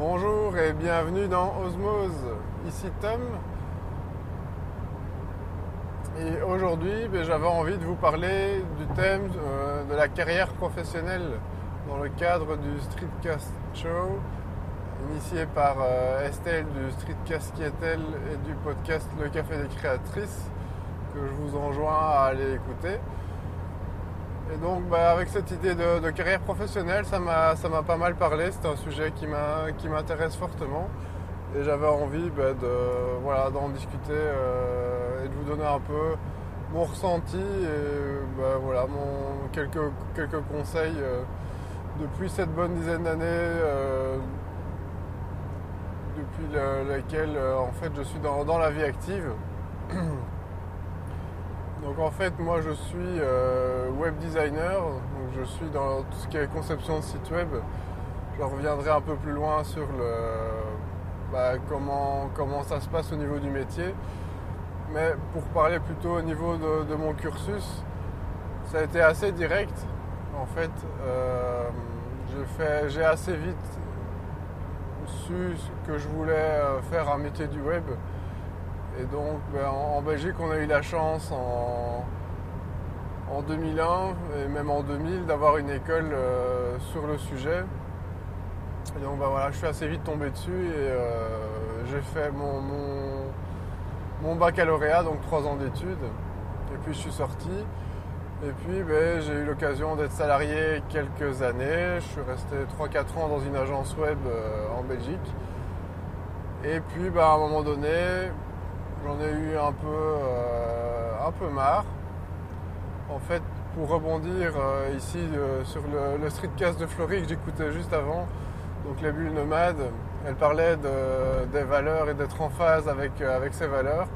Bonjour et bienvenue dans Osmose. Ici Tom. Et aujourd'hui, ben, j'avais envie de vous parler du thème euh, de la carrière professionnelle dans le cadre du Streetcast Show, initié par euh, Estelle du Streetcast Kietel et du podcast Le Café des Créatrices, que je vous enjoins à aller écouter. Et donc bah, avec cette idée de, carrière professionnelle, ça m'a pas mal parlé, c'est un sujet qui m'intéresse fortement. Et j'avais envie bah, d'en discuter euh, et de vous donner un peu mon ressenti et bah, voilà, quelques, quelques conseils euh, depuis cette bonne dizaine d'années euh, depuis laquelle en fait je suis dans la vie active. Donc en fait, moi je suis euh, web designer, donc je suis dans tout ce qui est conception de site web. Je reviendrai un peu plus loin sur le, bah, comment, comment ça se passe au niveau du métier. Mais pour parler plutôt au niveau de, mon cursus, ça a été assez direct. En fait, euh, j'ai assez vite su que je voulais euh, faire un métier du web et donc ben, en, Belgique, on a eu la chance en, 2001 et même en 2000 d'avoir une école euh, sur le sujet. Et donc ben, voilà, je suis assez vite tombé dessus et euh, j'ai fait mon, mon, baccalauréat, donc trois ans d'études. Et puis je suis sorti. Et puis ben, j'ai eu l'occasion d'être salarié quelques années. Je suis resté 3-4 ans dans une agence web euh, en Belgique. Et puis à un moment donné, J'en ai eu un peu, euh, un peu marre. En fait, pour rebondir euh, ici euh, sur le, streetcast de Flory que j'écoutais juste avant, donc les bulles nomades, elle parlait des valeurs et d'être en phase avec, avec ses valeurs.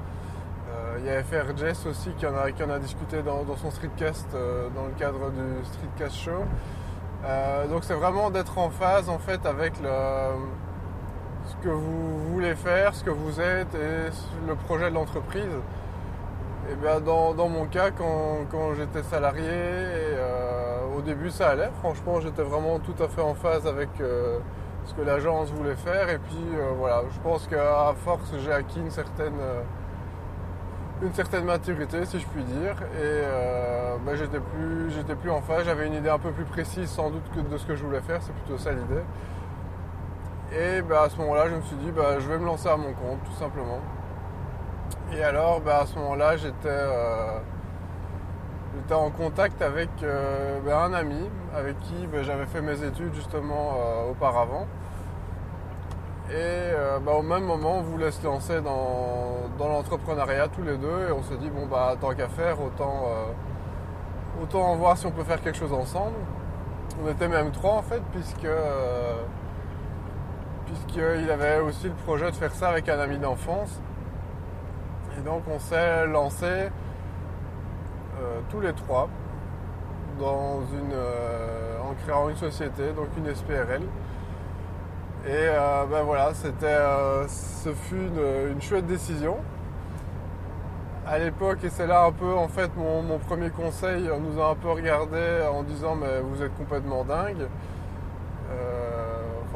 Il y a FR Jess aussi qui en a, qui en a discuté dans, son streetcast dans le cadre du streetcast show. donc c'est vraiment d'être en phase en fait avec le, ce que vous voulez faire, ce que vous êtes et le projet de l'entreprise. Et bien dans, mon cas, quand, j'étais salarié, euh, au début ça allait. Franchement, j'étais vraiment tout à fait en phase avec euh, ce que l'agence voulait faire. Et puis euh, voilà, je pense qu'à force, j'ai acquis une certaine, une certaine maturité, si je puis dire. Et ben, j'étais plus, plus en phase. J'avais une idée un peu plus précise sans doute que de ce que je voulais faire. C'est plutôt ça l'idée. Et bah, à ce moment-là, je me suis dit, bah, je vais me lancer à mon compte, tout simplement. Et alors, bah, à ce moment-là, j'étais euh, en contact avec euh, un ami avec qui j'avais fait mes études justement euh, auparavant. Et au même moment, on voulait se lancer dans, l'entrepreneuriat tous les deux. Et on s'est dit, bon, bah, tant qu'à faire, autant, autant voir si on peut faire quelque chose ensemble. On était même trois en fait, puisque puisqu'il avait aussi le projet de faire ça avec un ami d'enfance. Et donc on s'est lancé euh, tous les trois dans une, euh, en créant une société, donc une SPRL. Et euh, ben voilà, c'était, ce fut une, chouette décision. À l'époque, et c'est là un peu en fait mon, premier conseil, on nous a un peu regardé en disant mais vous êtes complètement dingue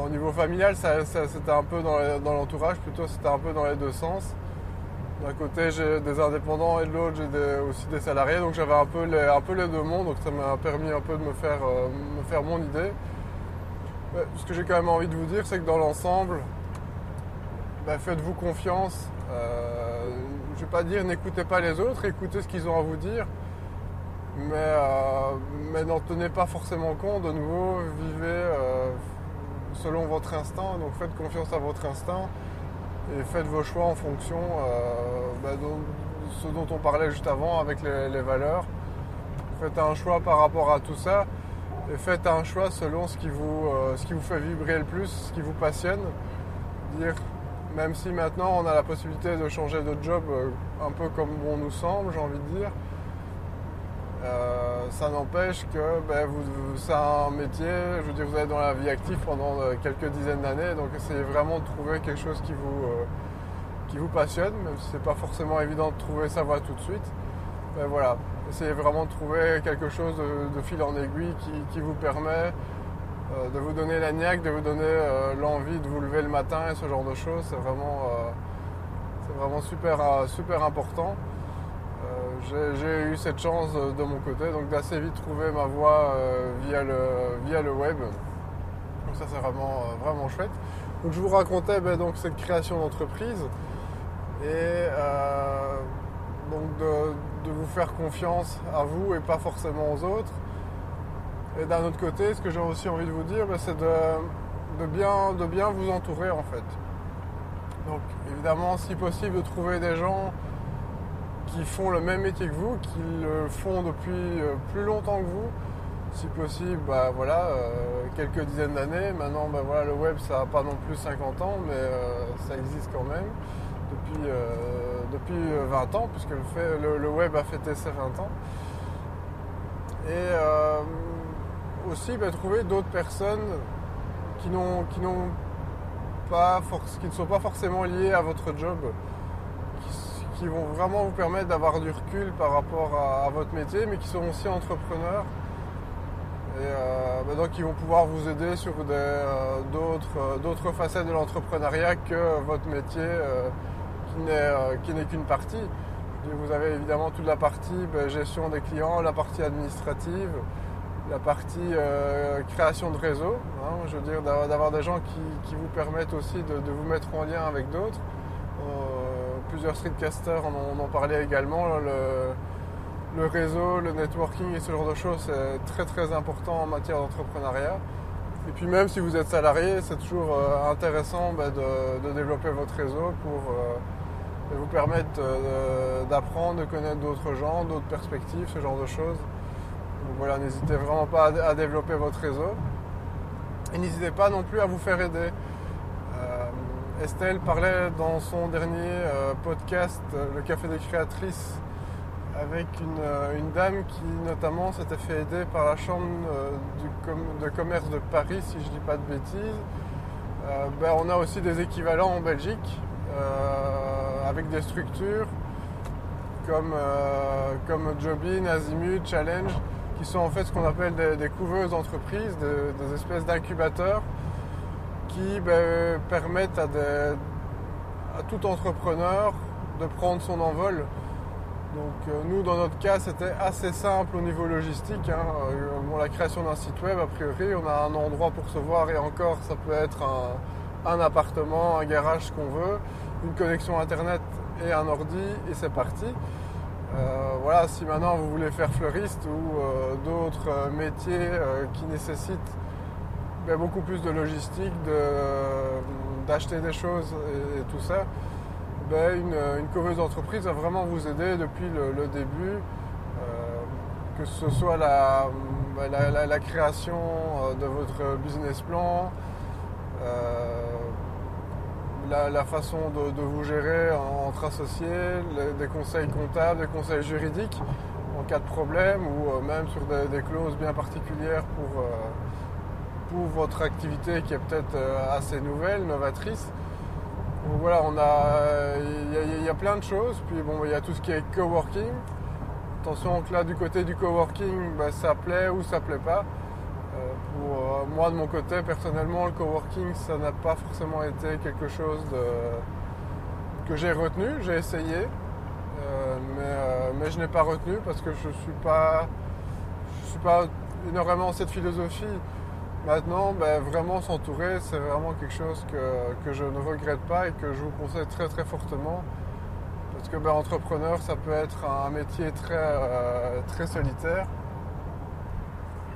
au niveau familial, c'était un peu dans, l'entourage, plutôt c'était un peu dans les deux sens. D'un côté, j'ai des indépendants et de l'autre, j'ai aussi des salariés. Donc j'avais un, peu les, deux mondes. Donc ça m'a permis un peu de me faire, euh, mon idée. ce que j'ai quand même envie de vous dire, c'est que dans l'ensemble, bah, faites-vous confiance. Euh, je ne vais pas dire n'écoutez pas les autres, écoutez ce qu'ils ont à vous dire. Mais, euh, mais n'en tenez pas forcément compte. De nouveau, vivez selon votre instinct. Donc faites confiance à votre instinct et faites vos choix en fonction euh, bah, de ce dont on parlait juste avant avec les, valeurs. Faites un choix par rapport à tout ça et faites un choix selon ce qui vous, euh, ce qui vous fait vibrer le plus, ce qui vous passionne. Dire, même si maintenant on a la possibilité de changer de job euh, un peu comme bon nous semble, j'ai envie de dire, euh, ça n'empêche que ben, c'est un métier, je veux dire, vous êtes dans la vie active pendant euh, quelques dizaines d'années, donc essayez vraiment de trouver quelque chose qui vous, euh, qui vous passionne, même si c'est pas forcément évident de trouver sa voie tout de suite. Ben, voilà, essayez vraiment de trouver quelque chose de, fil en aiguille qui, vous permet de vous donner la niaque, de vous donner l'envie de vous lever le matin et ce genre de choses. C'est vraiment, c'est vraiment super, super important. J'ai eu cette chance de, mon côté, donc d'assez vite trouver ma voie via, le, via le web. Donc ça c'est vraiment, vraiment chouette. Donc je vous racontais ben, donc, cette création d'entreprise et donc de, vous faire confiance à vous et pas forcément aux autres. Et d'un autre côté, ce que j'ai aussi envie de vous dire, ben, c'est de, bien, de bien vous entourer en fait. Donc évidemment, si possible, de trouver des gens qui font le même métier que vous, qui le font depuis euh, plus longtemps que vous. Si possible, bah, voilà, euh, quelques dizaines d'années. Maintenant, bah, voilà, le web, ça n'a pas non plus 50 ans, mais euh, ça existe quand même depuis, depuis 20 ans, puisque le, fait, le, web a fêté ses 20 ans. Et aussi bah, trouver d'autres personnes qui, n'ont, qui, n'ont pas qui ne sont pas forcément liées à votre job, qui, vont vraiment vous permettre d'avoir du recul par rapport à, votre métier, mais qui sont aussi entrepreneurs. Et euh, bah, donc ils vont pouvoir vous aider sur euh, d'autres, euh, d'autres facettes de l'entrepreneuriat que votre métier qui, n'est, qu'une partie. Vous avez évidemment toute la partie bah, gestion des clients, la partie administrative, la partie création de réseau. Hein, je veux dire, d'avoir des gens qui, vous permettent aussi de, vous mettre en lien avec d'autres. Euh, plusieurs streetcasters en ont, parlé également. Le, réseau, le networking et ce genre de choses, c'est très très important en matière d'entrepreneuriat. Et puis même si vous êtes salarié, c'est toujours euh, intéressant bah, de, développer votre réseau pour vous permettre d'apprendre, de connaître d'autres gens, d'autres perspectives, ce genre de choses. Donc voilà, n'hésitez vraiment pas à, développer votre réseau. Et n'hésitez pas non plus à vous faire aider. Euh, Estelle parlait dans son dernier euh, podcast, euh, Le Café des Créatrices, avec une, dame qui notamment s'était fait aider par la Chambre de commerce de Paris, si je ne dis pas de bêtises. Ben, on a aussi des équivalents en Belgique, avec des structures comme, Jobin, Azimut, Challenge, qui sont en fait ce qu'on appelle des, couveuses entreprises, des, espèces d'incubateurs ben, permettent à, tout entrepreneur de prendre son envol. Donc euh, nous, dans notre cas, c'était assez simple au niveau logistique. Hein. Euh, la création d'un site web, a priori, on a un endroit pour se voir et encore, ça peut être un, appartement, un garage, qu'on veut, une connexion Internet et un ordi, et c'est parti. Euh, voilà, si maintenant vous voulez faire fleuriste ou d'autres métiers qui nécessitent beaucoup plus de logistique, d'acheter des choses et, tout ça, ben, une, une coveuse d'entreprise va vraiment vous aider depuis le, début, que ce soit la, ben, la création de votre business plan, la, façon de, vous gérer entre associés, des conseils comptables, des conseils juridiques en cas de problème ou euh, même sur des, clauses bien particulières pour, euh, pour votre activité qui est peut-être euh, assez nouvelle, novatrice. Voilà, on a, il y, a plein de choses. Puis bon, il y a tout ce qui est coworking. Attention que là, du côté du coworking, bah, ça plaît ou ça plaît pas. Pour euh, moi, de mon côté, personnellement, le coworking, ça n'a pas forcément été quelque chose que j'ai retenu. J'ai essayé, euh, euh, mais, je n'ai pas retenu parce que je ne suis pas, suis pas énormément cette philosophie. Maintenant, ben, vraiment s'entourer, c'est vraiment quelque chose que, je ne regrette pas et que je vous conseille très très fortement. Parce que ben, entrepreneur, ça peut être un métier très, très solitaire.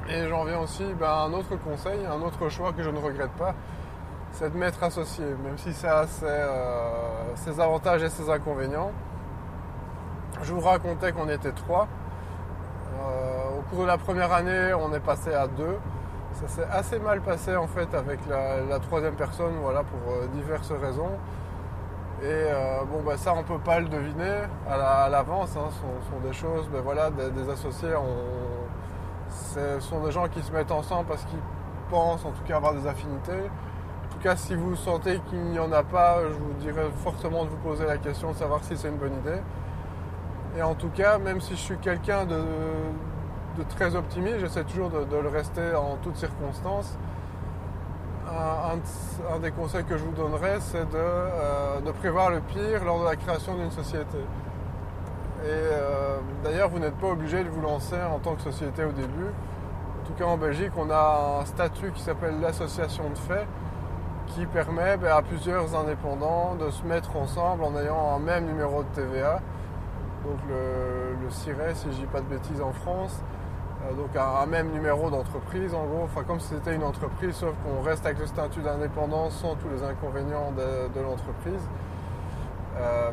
Et j'en viens aussi ben, à un autre conseil, un autre choix que je ne regrette pas, c'est de m'être associé, même si ça a euh, ses, avantages et ses inconvénients. Je vous racontais qu'on était trois. Euh, au cours de la première année, on est passé à deux. Ça s'est assez mal passé en fait avec la, troisième personne, voilà, pour euh, diverses raisons. Et bon, ben, ça, on ne peut pas le deviner à l'avance. Hein. ce sont, des choses, ben, voilà, des, associés, ce sont des gens qui se mettent ensemble parce qu'ils pensent en tout cas avoir des affinités. En tout cas, si vous sentez qu'il n'y en a pas, je vous dirais fortement de vous poser la question de savoir si c'est une bonne idée. Et en tout cas, même si je suis quelqu'un de, très optimiste, j'essaie toujours de, le rester en toutes circonstances. un, des conseils que je vous donnerais, c'est de, prévoir le pire lors de la création d'une société. Et d'ailleurs, vous n'êtes pas obligé de vous lancer en tant que société au début. En tout cas, en Belgique, on a un statut qui s'appelle l'association de fait, qui permet ben, à plusieurs indépendants de se mettre ensemble en ayant un même numéro de TVA. Donc le, le si je dis pas de bêtises en France. Euh, donc un, même numéro d'entreprise en gros, enfin comme si c'était une entreprise, sauf qu'on reste avec le statut d'indépendance sans tous les inconvénients de, l'entreprise. Euh,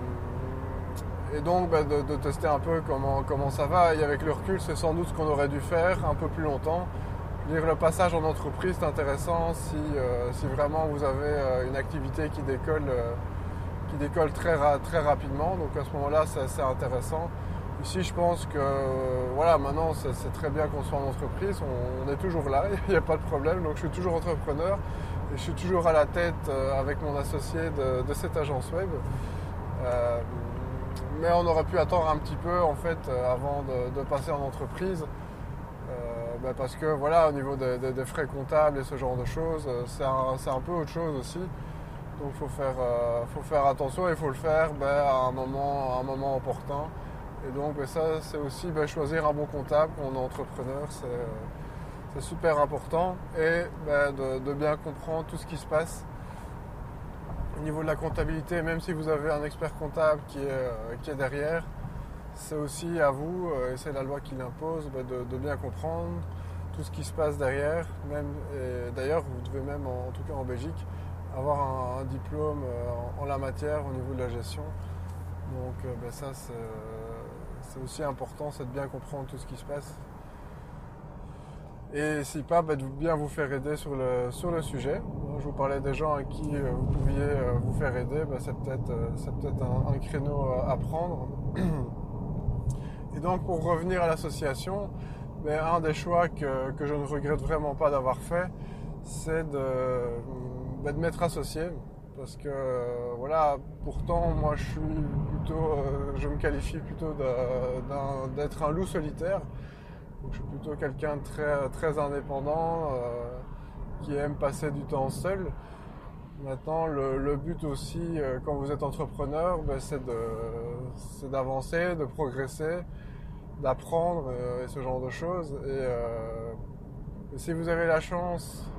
et donc ben, de, tester un peu comment, comment ça va. Et avec le recul, c'est sans doute ce qu'on aurait dû faire un peu plus longtemps dire le passage en entreprise, c'est intéressant si, euh, si, vraiment vous avez une activité qui décolle, qui décolle très, très rapidement. Donc à ce moment-là, c'est intéressant. Ici, je pense que voilà, maintenant, c'est très bien qu'on soit en entreprise. On, est toujours là, il n'y a pas de problème. Donc je suis toujours entrepreneur et je suis toujours à la tête avec mon associé de, cette agence web. mais on aurait pu attendre un petit peu en fait avant de passer en entreprise. Bah, parce que voilà, au niveau des, frais comptables et ce genre de choses, euh, c'est un, peu autre chose aussi. Donc il faut faire, euh, faut faire attention et il faut le faire bah, à, un moment, un moment opportun. Et donc bah, ça, c'est aussi choisir un bon comptable quand on est entrepreneur, c'est super important. Et de, bien comprendre tout ce qui se passe au niveau de la comptabilité, même si vous avez un expert comptable qui est, euh, derrière, c'est aussi à vous, euh, et c'est la loi qui l'impose, de, bien comprendre tout ce qui se passe derrière. Même, d'ailleurs, vous devez même, en, tout cas en Belgique, avoir un, diplôme euh, en, la matière au niveau de la gestion. Donc euh, ça, c'est aussi important, c'est de bien comprendre tout ce qui se passe. Et si pas, bah, de bien vous faire aider sur le, sur le sujet. Je vous parlais des gens à qui vous pouviez vous faire aider, c'est peut-être un, un, créneau à prendre. Et donc pour revenir à l'association, ben, un des choix que, je ne regrette vraiment pas d'avoir fait, c'est de, ben, de m'être associé. Parce que voilà, pourtant moi je suis plutôt, euh, je me qualifie plutôt d'être un, loup solitaire. je suis plutôt quelqu'un de très, très indépendant, euh, qui aime passer du temps seul. Maintenant, le, but aussi, euh, quand vous êtes entrepreneur, ben, c'est d'avancer, de progresser, d'apprendre euh, et ce genre de choses. Euh, et, si vous avez la chance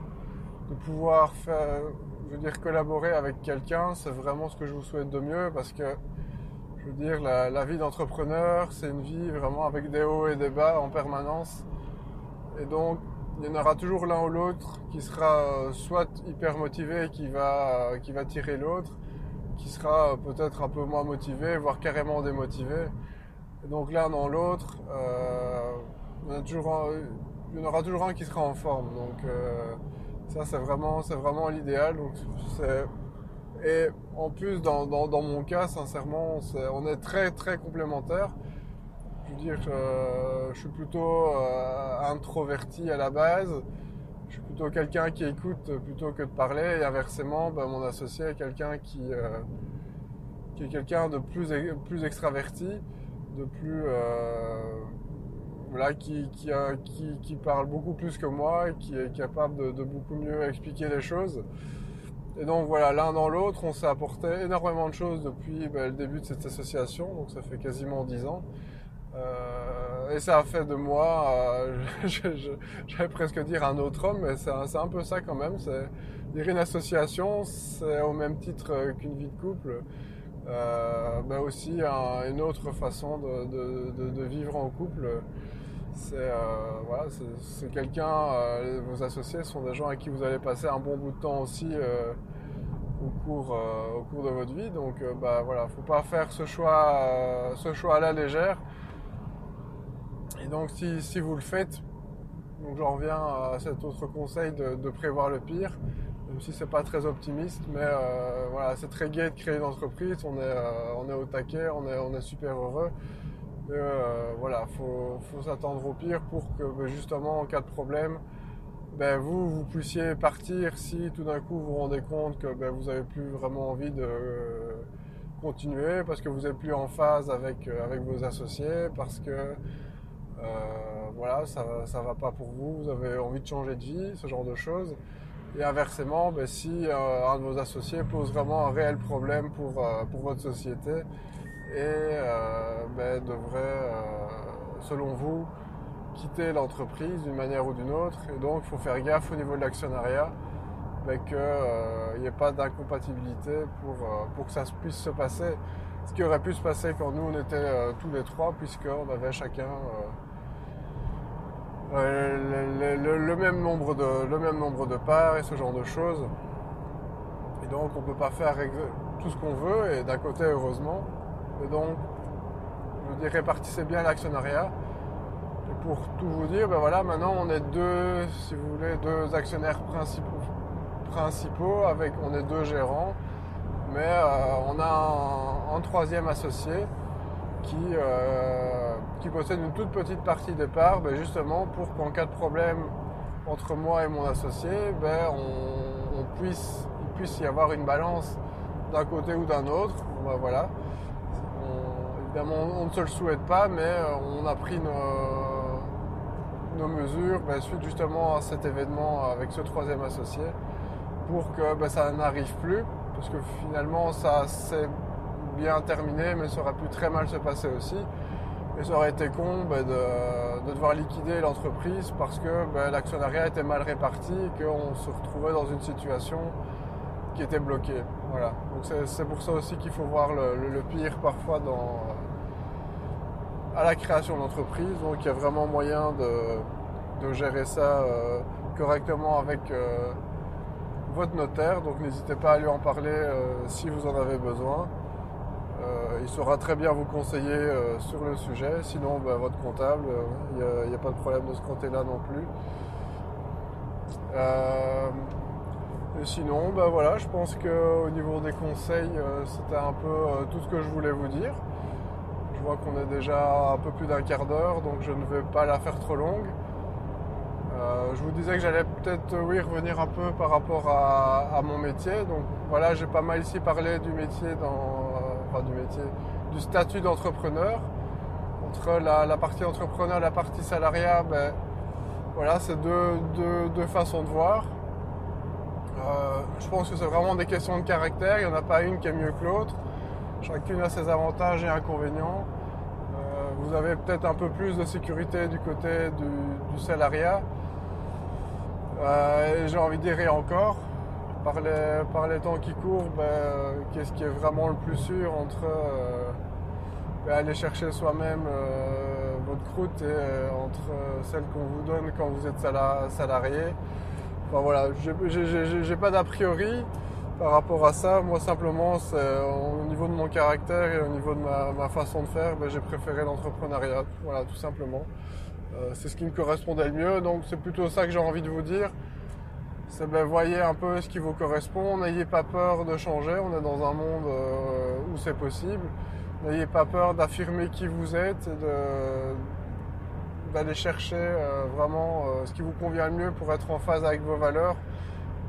de pouvoir faire, je veux dire, collaborer avec quelqu'un, c'est vraiment ce que je vous souhaite de mieux parce que, je veux dire, la, vie d'entrepreneur, c'est une vie vraiment avec des hauts et des bas en permanence. Et donc, il y en aura toujours l'un ou l'autre qui sera euh, soit hyper motivé et qui va, qui va tirer l'autre, qui sera peut-être un peu moins motivé, voire carrément démotivé donc l'un dans l'autre, euh, il, y en aura toujours un qui sera en forme. Donc euh, ça c'est vraiment, c'est vraiment l'idéal. et en plus dans, mon cas, sincèrement, on est très très complémentaires. Je veux dire, euh, je suis plutôt introverti à la base. Je suis plutôt quelqu'un qui écoute plutôt que de parler. Et inversement, ben, mon associé est quelqu'un qui, qui est quelqu'un de plus, plus extraverti de plus euh, voilà, qui, qui, qui, parle beaucoup plus que moi et qui est capable de, beaucoup mieux expliquer les choses. Et donc voilà, l'un dans l'autre, on s'est apporté énormément de choses depuis ben, le début de cette association, donc ça fait quasiment dix ans. Euh, et ça a fait de moi, euh, j'allais presque dire un autre homme, mais c'est un, un, peu ça quand même. C'est dire une association, c'est au même titre qu'une vie de couple euh, mais aussi une autre façon de, vivre en couple. C'est euh, voilà, quelqu'un, euh, vos associés sont des gens avec qui vous allez passer un bon bout de temps aussi au cours, au cours de votre vie. Donc bah voilà, faut pas faire ce choix, ce choix à la légère. Et donc si, si vous le faites, j'en reviens à cet autre conseil de prévoir le pire même si c'est pas très optimiste, mais euh, voilà, c'est très gai de créer une entreprise, on est, euh, on est au taquet, on est, on est super heureux. Euh, voilà, faut, s'attendre au pire pour que ben, justement en cas de problème, ben, vous, vous puissiez partir si tout d'un coup vous vous rendez compte que ben, vous n'avez plus vraiment envie de continuer parce que vous n'êtes plus en phase avec, avec vos associés, parce que voilà, ça ne va pas pour vous, vous avez envie de changer de vie, ce genre de choses. Et inversement, si un de vos associés pose vraiment un réel problème pour, pour votre société et ben, devrait, selon vous, quitter l'entreprise d'une manière ou d'une autre. Et donc, il faut faire gaffe au niveau de l'actionnariat qu'il n'y ait pas d'incompatibilité pour, pour que ça puisse se passer ce qui aurait pu se passer quand nous on était euh, tous les trois, puisqu'on avait chacun euh, euh, le, même nombre de, le même nombre de parts et ce genre de choses. Et donc on ne peut pas faire tout ce qu'on veut, et d'un côté heureusement. Et donc, je dis répartissez bien l'actionnariat. Et pour tout vous dire, ben voilà, maintenant on est deux, si vous voulez, deux actionnaires principaux, principaux avec, on est deux gérants mais euh, on a un, troisième associé qui, euh, qui, possède une toute petite partie des parts, ben, justement pour qu'en cas de problème entre moi et mon associé, ben, on, puisse, il puisse y avoir une balance d'un côté ou d'un autre. Ben, voilà. On ne se le souhaite pas, mais euh, on a pris nos, nos mesures suite justement à cet événement avec ce troisième associé pour que ça n'arrive plus parce que finalement ça s'est bien terminé, mais ça aurait pu très mal se passer aussi. Et ça aurait été con ben, de, devoir liquider l'entreprise parce que l'actionnariat était mal réparti et qu'on se retrouvait dans une situation qui était bloquée. Voilà. Donc c'est pour ça aussi qu'il faut voir le, pire parfois dans, à la création d'entreprise. Donc il y a vraiment moyen de, gérer ça euh, correctement avec euh, votre notaire, donc n'hésitez pas à lui en parler euh, si vous en avez besoin. Il saura très bien vous conseiller sur le sujet, sinon bah, votre comptable, il n'y a, pas de problème de ce côté-là non plus. et sinon, bah, voilà, je pense qu'au niveau des conseils, c'était un peu tout ce que je voulais vous dire. Je vois qu'on est déjà un peu plus d'un quart d'heure, donc je ne vais pas la faire trop longue. Euh, je vous disais que j'allais peut-être oui, revenir un peu par rapport à, mon métier. Donc voilà, j'ai pas mal ici parlé du métier, dans, euh, du métier, du statut d'entrepreneur. Entre la, partie entrepreneur et la partie salariat, ben, voilà, c'est deux, façons de voir. Euh, je pense que c'est vraiment des questions de caractère. Il n'y en a pas une qui est mieux que l'autre. Chacune a ses avantages et inconvénients. vous avez peut-être un peu plus de sécurité du côté du salariat. Euh, j'ai envie de dire et encore, par les, temps qui courent, ben, qu'est-ce qui est vraiment le plus sûr entre euh, ben, aller chercher soi-même euh, votre croûte et entre celle qu'on vous donne quand vous êtes salarié. Enfin, voilà, j'ai pas d'a priori par rapport à ça. Moi simplement, au niveau de mon caractère et au niveau de ma, façon de faire, ben, j'ai préféré l'entrepreneuriat. Voilà, tout simplement. Euh, c'est ce qui me correspondait le mieux. Donc c'est plutôt ça que j'ai envie de vous dire. C'est ben, voyez un peu ce qui vous correspond. N'ayez pas peur de changer. On est dans un monde euh, où c'est possible. N'ayez pas peur d'affirmer qui vous êtes et d'aller chercher euh, vraiment ce qui vous convient le mieux pour être en phase avec vos valeurs.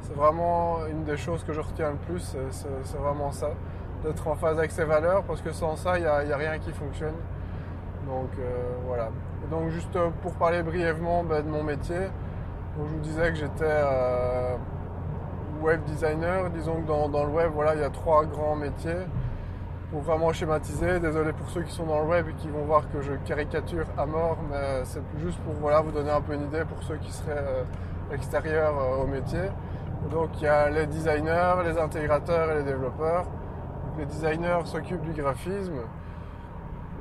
C'est vraiment une des choses que je retiens le plus. C'est vraiment ça. D'être en phase avec ses valeurs parce que sans ça, il n'y a, rien qui fonctionne. Donc voilà donc juste euh, pour parler brièvement bah, de mon métier, je vous disais que j'étais euh, web designer. Disons que dans, le web, voilà, il y a trois grands métiers. Pour vraiment schématiser, désolé pour ceux qui sont dans le web et qui vont voir que je caricature à mort, mais c'est juste pour voilà, vous donner un peu une idée pour ceux qui seraient euh, extérieurs au métier. Donc il y a les designers, les intégrateurs et les développeurs. les designers s'occupent du graphisme,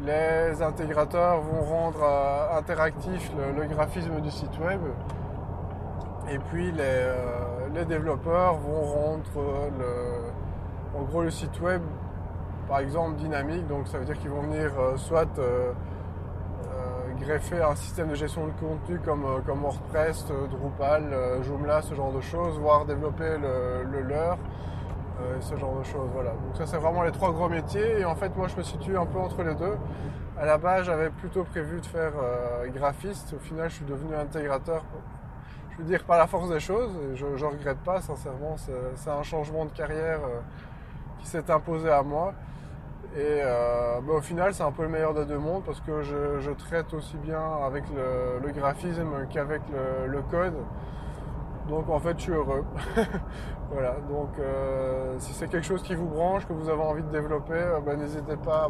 les intégrateurs vont rendre euh, interactif le, graphisme du site web. Et puis les, euh, développeurs vont rendre le, site web par exemple dynamique. Donc ça veut dire qu'ils vont venir euh, soit greffer un système de gestion de contenu comme, comme WordPress, Drupal, Joomla, ce genre de choses, voire développer le leur euh, ce genre de choses. Voilà. Donc ça c'est vraiment les trois gros métiers et en fait moi je me situe un peu entre les deux. À la base j'avais plutôt prévu de faire euh, graphiste. Au final je suis devenu intégrateur. Je veux dire par la force des choses. Et je ne regrette pas sincèrement. C'est un changement de carrière euh, qui s'est imposé à moi. Et bah, au final, c'est un peu le meilleur des deux mondes parce que je, traite aussi bien avec le, graphisme qu'avec le, code. Donc en fait, je suis heureux. voilà, donc euh, si c'est quelque chose qui vous branche, que vous avez envie de développer, euh, ben, n'hésitez pas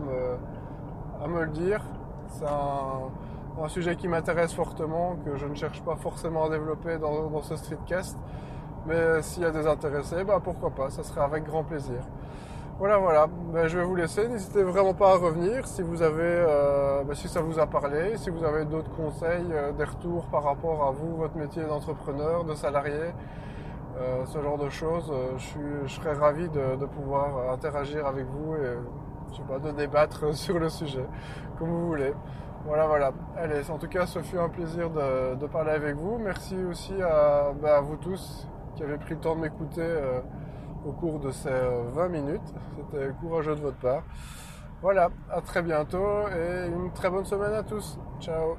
à me, le dire. C'est un, sujet qui m'intéresse fortement, que je ne cherche pas forcément à développer dans, ce streetcast. Mais s'il y a des intéressés, ben, pourquoi pas, ça serait avec grand plaisir. Voilà, voilà. Ben, je vais vous laisser. N'hésitez vraiment pas à revenir si vous avez, euh, ben, si ça vous a parlé, si vous avez d'autres conseils, euh, des retours par rapport à vous, votre métier d'entrepreneur, de salarié, euh, ce genre de choses. Je, serais ravi de, pouvoir interagir avec vous et je sais pas, de débattre sur le sujet, comme vous voulez. Voilà, voilà. Allez, en tout cas, ce fut un plaisir de, parler avec vous. Merci aussi ben, à, vous tous qui avez pris le temps de m'écouter au cours de ces 20 minutes. C'était courageux de votre part. Voilà, à très bientôt et une très bonne semaine à tous. Ciao